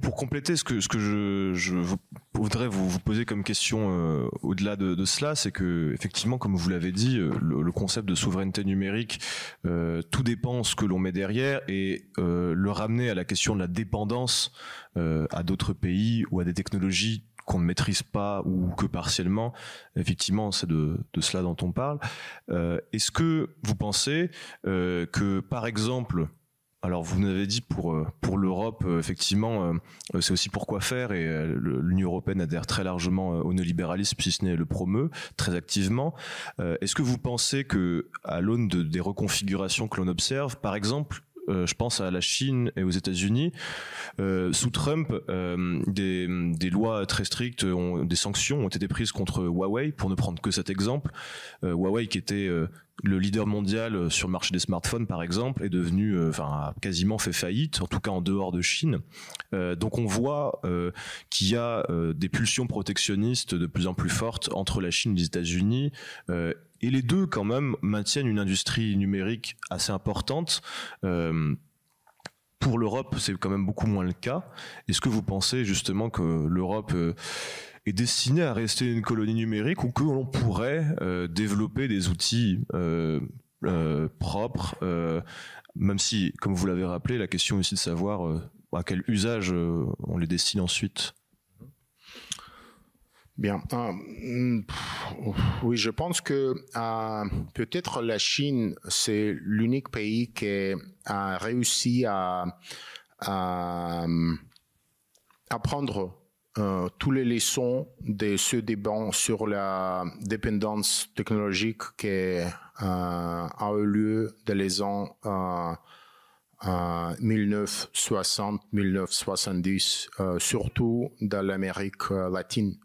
pour, compléter, ce que, je, voudrais vous, poser comme question euh, au-delà de, cela, c'est que effectivement, comme vous l'avez dit, le, concept de souveraineté numérique, tout dépend ce que l'on met derrière et le ramener à la question de la dépendance à d'autres pays ou à des technologies qu'on ne maîtrise pas ou que partiellement, effectivement, c'est de, cela dont on parle. Est-ce que vous pensez que, par exemple, alors vous nous avez dit pour euh, pour l'Europe euh, effectivement euh, c'est aussi pourquoi faire et l'Union européenne adhère très largement au néolibéralisme si ce n'est le promeut très activement. Est-ce que vous pensez que à l'aune de, des reconfigurations que l'on observe, par exemple je pense à la Chine et aux États-Unis. sous Trump, des, des, lois très strictes, des sanctions ont été prises contre Huawei, pour ne prendre que cet exemple. Huawei qui était le leader mondial sur le marché des smartphones, par exemple, est devenu, euh, enfin, a quasiment fait faillite, en tout cas en dehors de Chine. Euh, donc on voit euh, qu'il y a des pulsions protectionnistes de plus en plus fortes entre la Chine et les États-Unis. Et les deux, quand même, maintiennent une industrie numérique assez importante. pour l'Europe, c'est quand même beaucoup moins le cas. Est-ce que vous pensez justement que l'Europe est destiné à rester une colonie numérique ou que l'on pourrait euh, développer des outils euh, euh, propres, même si, comme vous l'avez rappelé, la question est aussi de savoir à quel usage on les destine ensuite? Bien. oui, je pense que peut-être la Chine, c'est l'unique pays qui a réussi à, à, à prendre euh, tous les leçons de ce débat sur la dépendance technologique qui euh, a eu lieu dans les ans 1960-1970, euh, surtout dans l'Amérique latine.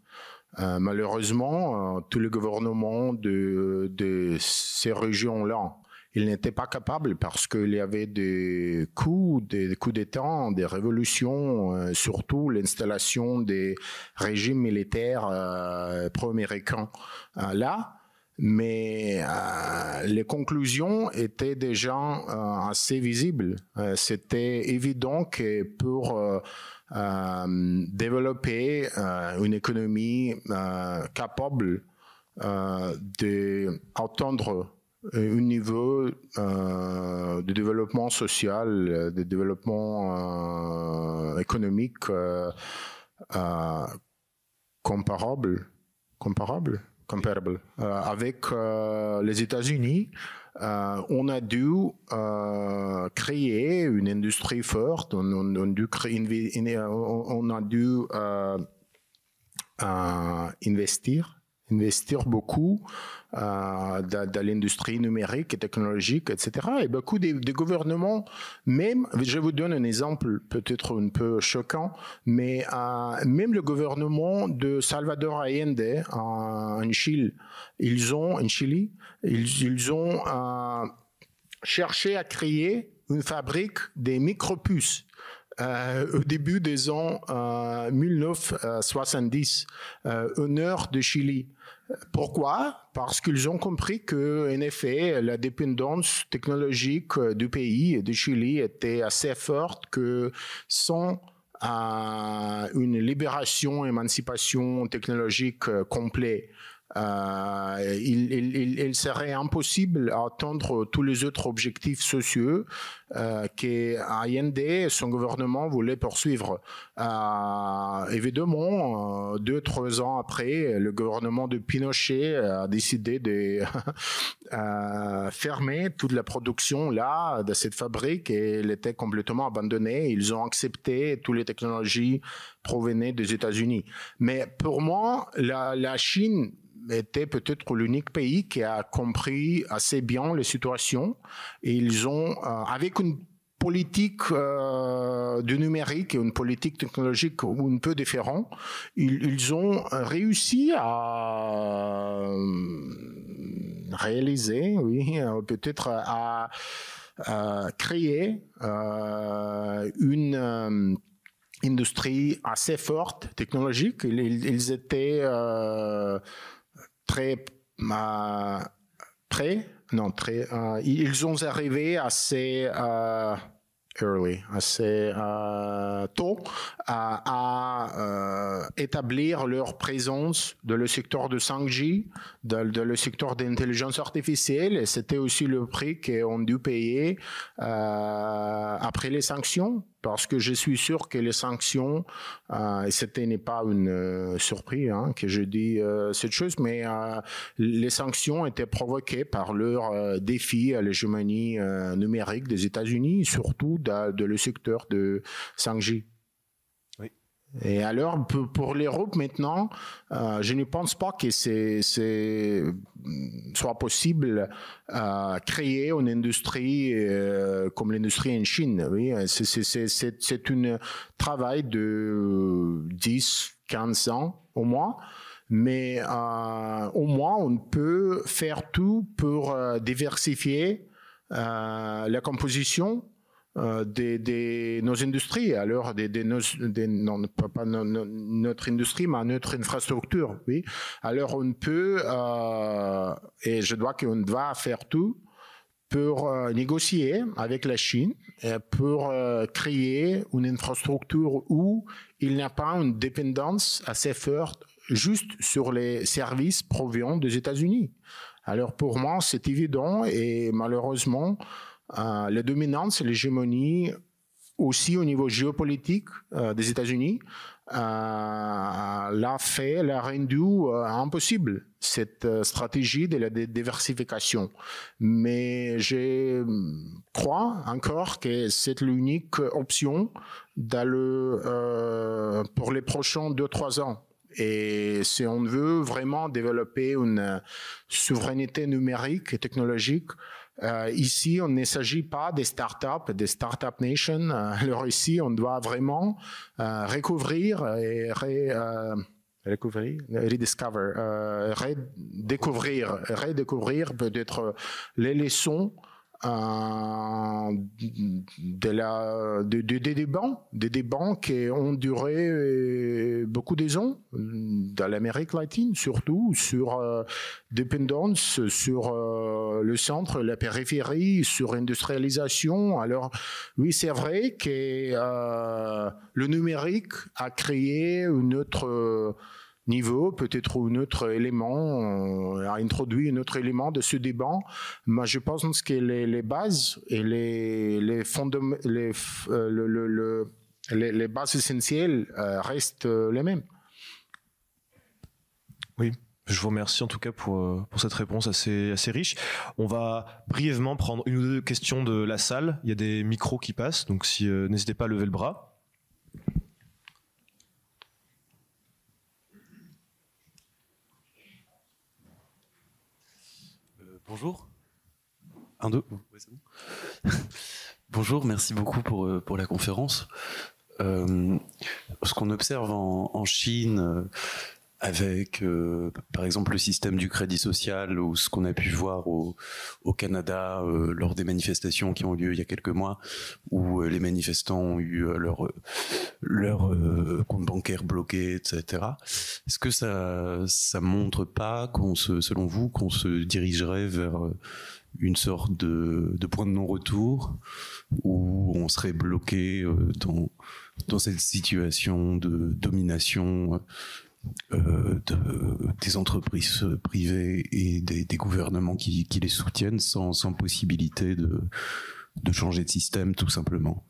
Malheureusement, tous les gouvernements de, de ces régions-là il n'était pas capable parce qu'il y avait des coups, des coups d'État, des révolutions, euh, surtout l'installation des régimes militaires euh, pro-américains euh, là. Mais les conclusions étaient déjà assez visibles. C'était évident que pour développer une économie capable d'entendre un niveau euh, de développement social, de développement euh, économique euh, comparable, comparable, comparable avec les États-Unis. On a dû créer une industrie forte, on, a dû investir, investir beaucoup euh, dans, l'industrie numérique et technologique, etc. Et beaucoup des, gouvernements, même, je vous donne un exemple peut-être un peu choquant, mais euh, même le gouvernement de Salvador Allende en, Chili, ils ont, en Chili, ils, ont euh, cherché à créer une fabrique des micropuces. Euh, au début des ans euh, 1970, euh, nord de Chili. Pourquoi? Parce qu'ils ont compris que, en effet, la dépendance technologique du pays et du Chili était assez forte que sans euh, une libération, émancipation technologique euh, complète, euh, il, serait impossible d'atteindre tous les autres objectifs sociaux euh, que Allende et son gouvernement voulaient poursuivre. Euh, évidemment, euh, deux, trois ans après, le gouvernement de Pinochet a décidé de *laughs* fermer toute la production là de cette fabrique et elle était complètement abandonnée. Ils ont accepté toutes les technologies provenaient des États-Unis. Mais pour moi, la Chine était peut-être l'unique pays qui a compris assez bien les situations et ils ont, euh, avec une politique euh, du numérique et une politique technologique un peu différente, ils, ont réussi à euh, réaliser, oui, peut-être à, créer euh, une euh, industrie assez forte technologique. Ils, étaient euh, très près, non, très, euh, ils ont arrivé assez euh, early, assez euh, tôt à, établir leur présence dans le secteur de 5G, dans, le secteur d'intelligence artificielle, et c'était aussi le prix qu'on dû payer après les sanctions parce que je suis sûr que les sanctions, euh, et c'était n'est pas une euh, surprise hein, que je dis euh, cette chose, mais euh, les sanctions étaient provoquées par leur défi à l'hégémonie numérique des États-Unis, surtout dans, le secteur de 5G. Et alors, pour l'Europe maintenant, euh, je ne pense pas que c'est soit possible euh, créer une industrie euh, comme l'industrie en Chine. Oui, c'est un travail de 10, 15 ans au moins. Mais euh, au moins, on peut faire tout pour euh, diversifier euh, la composition euh, de, nos industries, alors de, de nos, non, pas notre industrie, mais notre infrastructure. Oui. Alors on peut, euh, et je dois qu'on doit faire tout pour euh, négocier avec la Chine, pour créer une infrastructure où il n'y a pas une dépendance assez forte juste sur les services provenant des États-Unis. Alors pour moi, c'est évident et malheureusement, euh, la dominance, l'hégémonie aussi au niveau géopolitique euh, des États-Unis euh, l'a fait, l'a rendu impossible cette stratégie de la diversification. Mais je crois encore que c'est l'unique option pour les prochains deux trois ans. Et si on veut vraiment développer une souveraineté numérique et technologique, euh, ici, on ne s'agit pas des startups, des startup nation. Euh, *laughs* alors ici, on doit vraiment euh, recouvrir et ré, euh, recouvrir, rediscover, redécouvrir, redécouvrir peut-être les leçons euh, de la, de, de, des débats, des qui ont duré euh, beaucoup des ans dans l'Amérique latine, surtout sur euh, dépendance, sur euh, le centre, la périphérie, sur industrialisation. Alors oui, c'est vrai que euh, le numérique a créé une autre niveau, peut-être un autre élément, a introduit un autre élément de ce débat. Mais je pense que les, bases et les, les, les, euh, le, le, les, bases essentielles euh, restent les mêmes. Oui. Je vous remercie en tout cas pour, pour cette réponse assez, assez riche. On va brièvement prendre une ou deux questions de la salle. Il y a des micros qui passent, donc si, euh, n'hésitez pas à lever le bras. Bonjour. Un, deux. Ouais, bon. *laughs* Bonjour, merci beaucoup pour, pour la conférence. Euh, ce qu'on observe en, en Chine euh, avec, euh, par exemple, le système du crédit social ou ce qu'on a pu voir au, au Canada euh, lors des manifestations qui ont eu lieu il y a quelques mois, où euh, les manifestants ont eu leur, leur compte bancaire bloqué, etc. Est-ce que ça ça montre pas qu'on se, selon vous, qu'on se dirigerait vers une sorte de, de point de non-retour où on serait bloqué dans, dans cette situation de domination euh, de, des entreprises privées et des, gouvernements qui, les soutiennent sans, possibilité de, changer de système tout simplement.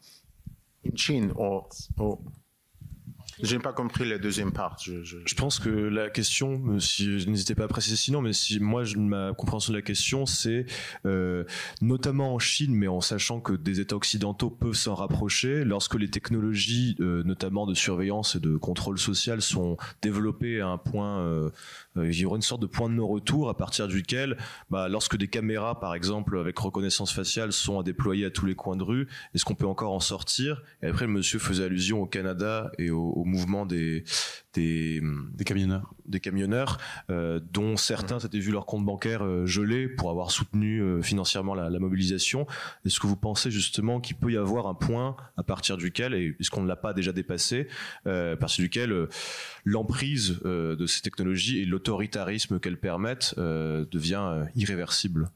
J'ai pas compris la deuxième part. Je, je... je pense que la question, si, n'hésitez pas à préciser sinon, mais si moi, je, ma compréhension de la question, c'est euh, notamment en Chine, mais en sachant que des États occidentaux peuvent s'en rapprocher, lorsque les technologies, euh, notamment de surveillance et de contrôle social, sont développées à un point euh, il y aura une sorte de point de non-retour à partir duquel, bah, lorsque des caméras, par exemple, avec reconnaissance faciale, sont à déployer à tous les coins de rue, est-ce qu'on peut encore en sortir? Et après, le monsieur faisait allusion au Canada et au, au mouvement des, des, des camionneurs, des camionneurs euh, dont certains s'étaient vu leur compte bancaire euh, gelé pour avoir soutenu euh, financièrement la, la mobilisation. Est-ce que vous pensez justement qu'il peut y avoir un point à partir duquel, et est-ce qu'on ne l'a pas déjà dépassé, à partir duquel l'emprise de ces technologies et l'autoritarisme qu'elles permettent devient irréversible?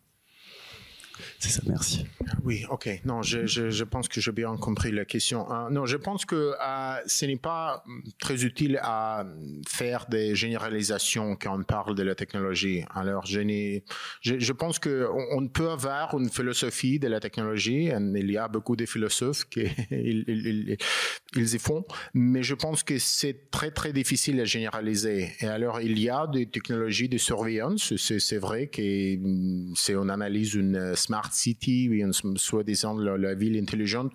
C'est ça, merci. Oui, ok. Non, je, je, pense que j'ai bien compris la question. Euh, non, je pense que euh, ce n'est pas très utile à faire des généralisations quand on parle de la technologie. Alors, je, je, je pense que on, peut avoir une philosophie de la technologie. Il y a beaucoup de philosophes qui, *laughs* ils y font, mais je pense que c'est très très difficile à généraliser. Et alors il y a des technologies de surveillance, c'est vrai que si on analyse une smart city, soi-disant la, la, ville intelligente,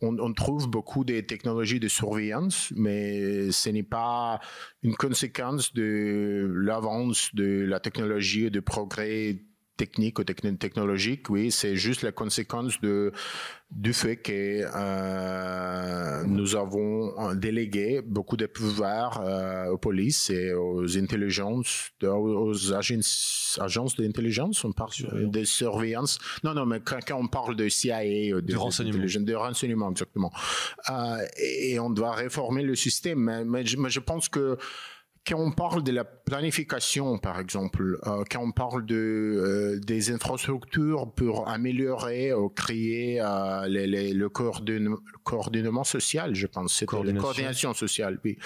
on, on, trouve beaucoup de technologies de surveillance, mais ce n'est pas une conséquence de l'avance de la technologie et du progrès technique ou technologique, oui, c'est juste la conséquence de, du fait que euh, nous avons délégué beaucoup de pouvoirs euh, aux polices et aux intelligences, aux agences, agences d'intelligence, on parle de surveillance. Non, non, mais quand, on parle de CIA, de, de renseignement, de renseignement exactement, euh, et, on doit réformer le système. Mais, mais, mais je pense que quand on parle de la planification, par exemple, euh, quand on parle de, euh, des infrastructures pour améliorer ou créer euh, les, le, coordonnement, social, je pense, c'est la coordination sociale, oui.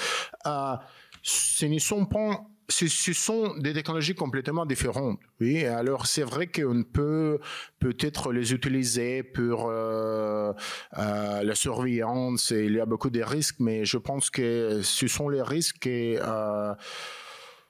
ce ne sont pas ce, sont des technologies complètement différentes. Oui, alors c'est vrai qu'on peut peut-être les utiliser pour euh, euh, la surveillance. Il y a beaucoup de risques, mais je pense que ce sont les risques euh,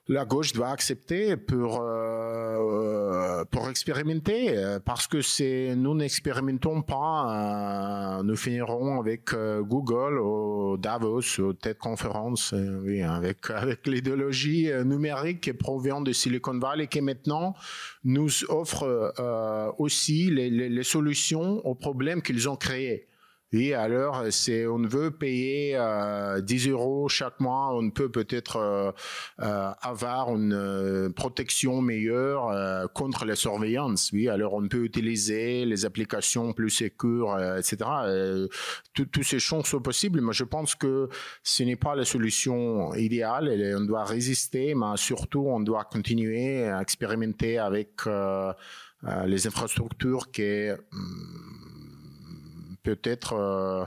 la gauche doit accepter pour euh, pour expérimenter parce que c'est nous n'expérimentons pas euh, nous finirons avec euh, Google ou Davos ou TED Conference oui avec *laughs* avec l'idéologie numérique qui provient de Silicon Valley qui maintenant nous offre aussi les, les, les solutions aux problèmes qu'ils ont créés oui, alors c'est on veut payer euh, 10 euros chaque mois, on peut peut-être euh, euh, avoir une euh, protection meilleure euh, contre la surveillance. Oui, alors on peut utiliser les applications plus sécures, etc. Toutes ces choses sont possibles, mais je pense que ce n'est pas la solution idéale. On doit résister, mais surtout on doit continuer à expérimenter avec les infrastructures qui hum, peut-être euh,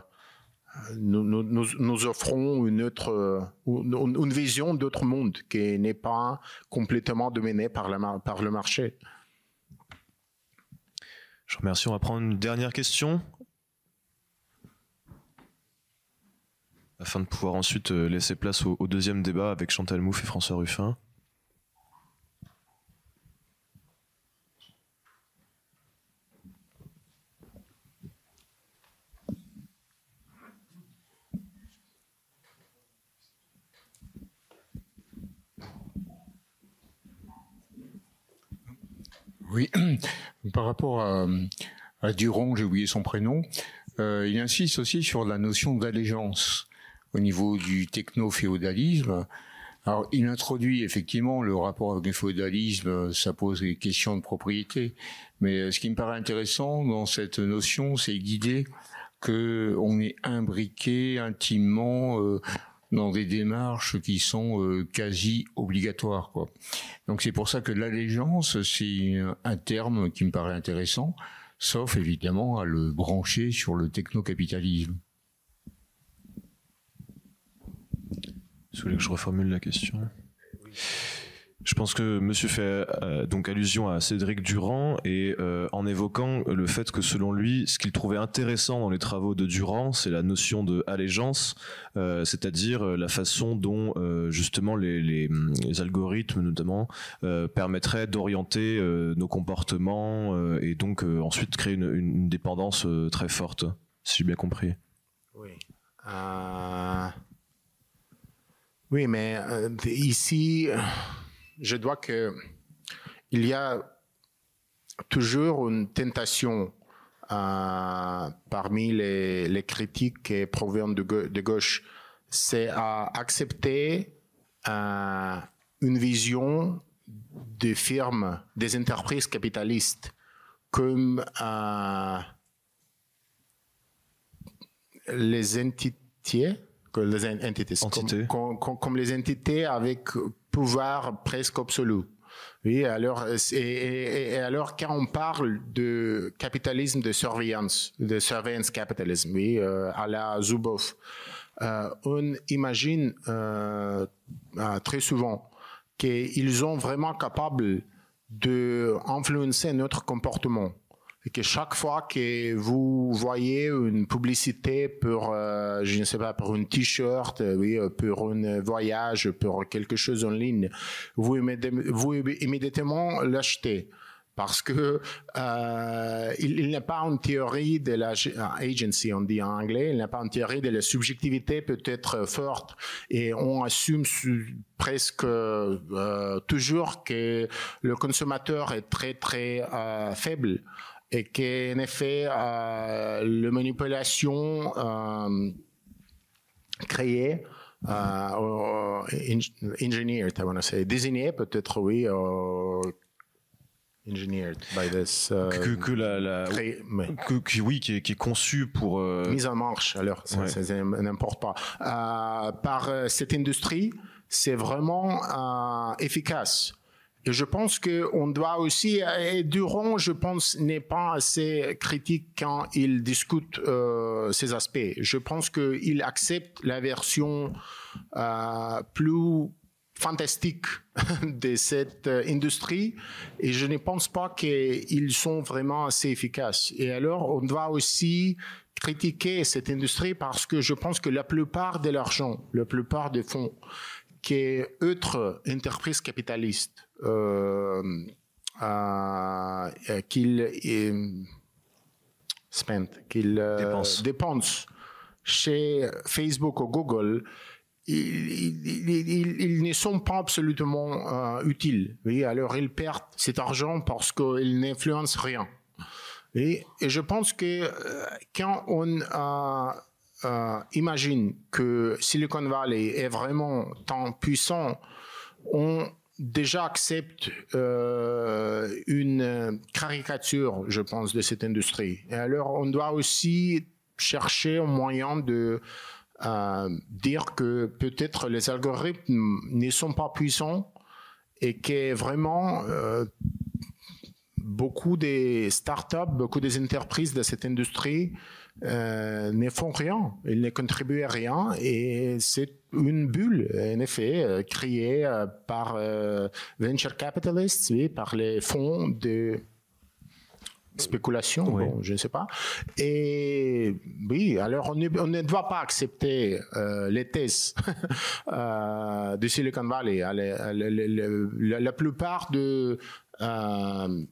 nous, nous, offrons une autre une, vision d'autre monde qui n'est pas complètement dominée par, la, par le marché. Je remercie. On va prendre une dernière question. Afin de pouvoir ensuite euh, laisser place au, au deuxième débat avec Chantal Mouffe et François Ruffin. Oui, *clears throat* par rapport à, Durand, j'ai oublié son prénom, euh, il insiste aussi sur la notion d'allégeance au niveau du techno-féodalisme. Alors, il introduit effectivement le rapport avec le féodalisme, ça pose des questions de propriété, mais ce qui me paraît intéressant dans cette notion, c'est l'idée qu'on est imbriqué intimement euh, dans des démarches qui sont euh, quasi obligatoires. Quoi. Donc c'est pour ça que l'allégeance, c'est un terme qui me paraît intéressant, sauf évidemment à le brancher sur le technocapitalisme. Vous voulez que je reformule la question? Je pense que Monsieur fait euh, donc allusion à Cédric Durand et euh, en évoquant le fait que selon lui, ce qu'il trouvait intéressant dans les travaux de Durand, c'est la notion de allégeance, euh, c'est-à-dire la façon dont justement les, algorithmes notamment permettraient d'orienter nos comportements et donc ensuite créer une, une dépendance très forte, si j'ai bien compris. Oui. Oui, mais ici je dois que il y a toujours une tentation euh, parmi les, les, critiques qui proviennent de, de gauche, c'est à accepter euh, une vision des firmes, des entreprises capitalistes comme euh, les entités, les entités, comme, comme, comme, les entités avec pouvoir presque absolu. Et, alors quand on parle de capitalisme de surveillance, de surveillance capitalisme, euh, à la Zuboff, euh, on imagine euh, très souvent qu'ils sont vraiment capables de influencer notre comportement. Que chaque fois que vous voyez une publicité pour, euh, je ne sais pas, pour une t-shirt, euh, oui, euh, pour un voyage, pour quelque chose en ligne, vous, vous immédiatement l'achetez. Parce que euh, il, il a pas une théorie de la agency, on dit en anglais, il a pas une théorie de la subjectivité peut-être forte. Et on assume presque euh, toujours que le consommateur est très très euh, faible et qu'en effet, euh, la manipulation euh, créée, euh, engineered, I want to say, désignée peut-être, oui, engineered by this. que, que, la, la que, que, oui, qui est, qui est conçu pour mise en marche. Alors, ça, ça n'importe pas. par cette industrie, c'est vraiment efficace. Et je pense qu'on doit aussi, et Durand, je pense, n'est pas assez critique quand il discute euh, ces aspects. Je pense qu'il accepte la version euh, plus fantastique *laughs* de cette industrie et je ne pense pas qu'ils sont vraiment assez efficaces. Et alors, on doit aussi critiquer cette industrie parce que je pense que la plupart de l'argent, la plupart des fonds, qu'autre entreprises capitalistes euh, euh, qu'il spend, qu'il euh, dépense. chez Facebook ou Google, ils, ne sont pas absolument utiles. Oui, alors ils perdent cet argent parce qu'ils n'influencent rien. Et, et, je pense que quand on euh, imagine que Silicon Valley est vraiment tant puissant, on déjà accepte euh, une caricature, je pense, de cette industrie. Et alors, on doit aussi chercher un moyen de euh, dire que peut-être les algorithmes ne sont pas puissants et que vraiment beaucoup des startups, beaucoup des entreprises de cette industrie euh, ne font rien, ils ne contribuent à rien et c'est une bulle, en effet, euh, créée euh, par venture capitalists, oui, par les fonds de spéculation, je ne sais pas. Et oui, alors on ne, doit pas accepter les thèses *laughs* de Silicon Valley. La, la, la plupart de euh,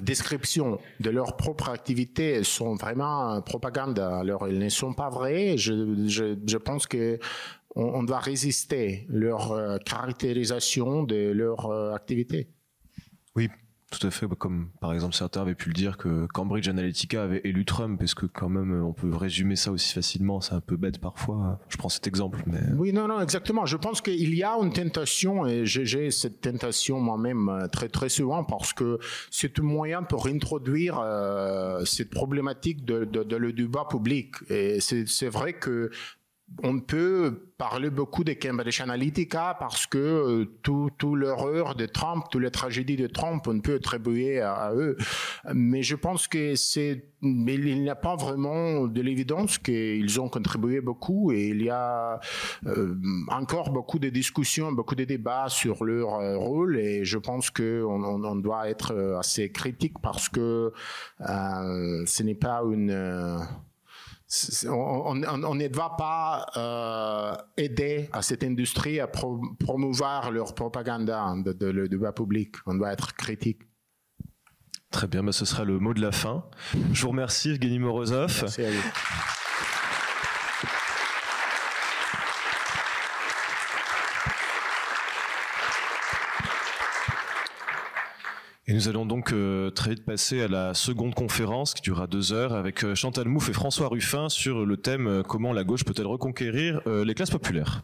description de leur propre activité sont vraiment propagande. Alors, ils ne sont pas vrais. Je, je, je pense que on, doit résister leur euh, caractérisation de leur euh, activité. Oui, tout à fait, bah, comme par exemple certains avaient pu le dire que Cambridge Analytica avait élu Trump, est-ce que quand même on peut résumer ça aussi facilement C'est un peu bête parfois. Je prends cet exemple. Mais... Oui, non, non, exactement. Je pense qu'il y a une tentation, et j'ai cette tentation moi-même euh, très très souvent parce que c'est un moyen pour introduire euh, cette problématique de, de le débat public. Et c'est vrai que on peut parler beaucoup de Cambridge Analytica parce que euh, tout, tout l'horreur de Trump, toutes les tragédies de Trump, on peut attribuer à, eux. Mais je pense que c'est, il n'y a pas vraiment de l'évidence qu'ils ont contribué beaucoup et il y a euh, encore beaucoup de discussions, beaucoup de débats sur leur euh, rôle et je pense que on, on, doit être assez critique parce que ce n'est pas une on, ne doit pas euh, aider à cette industrie à promouvoir leur propagande de, de, le débat public. On doit être critique. Très bien, bah, ce sera le mot de la fin. Je vous remercie, Evgeny Morozov. Merci à vous. Et nous allons donc euh, très vite passer à la seconde conférence qui durera deux heures avec euh, Chantal Mouffe et François Ruffin sur le thème euh, comment la gauche peut-elle reconquérir les classes populaires.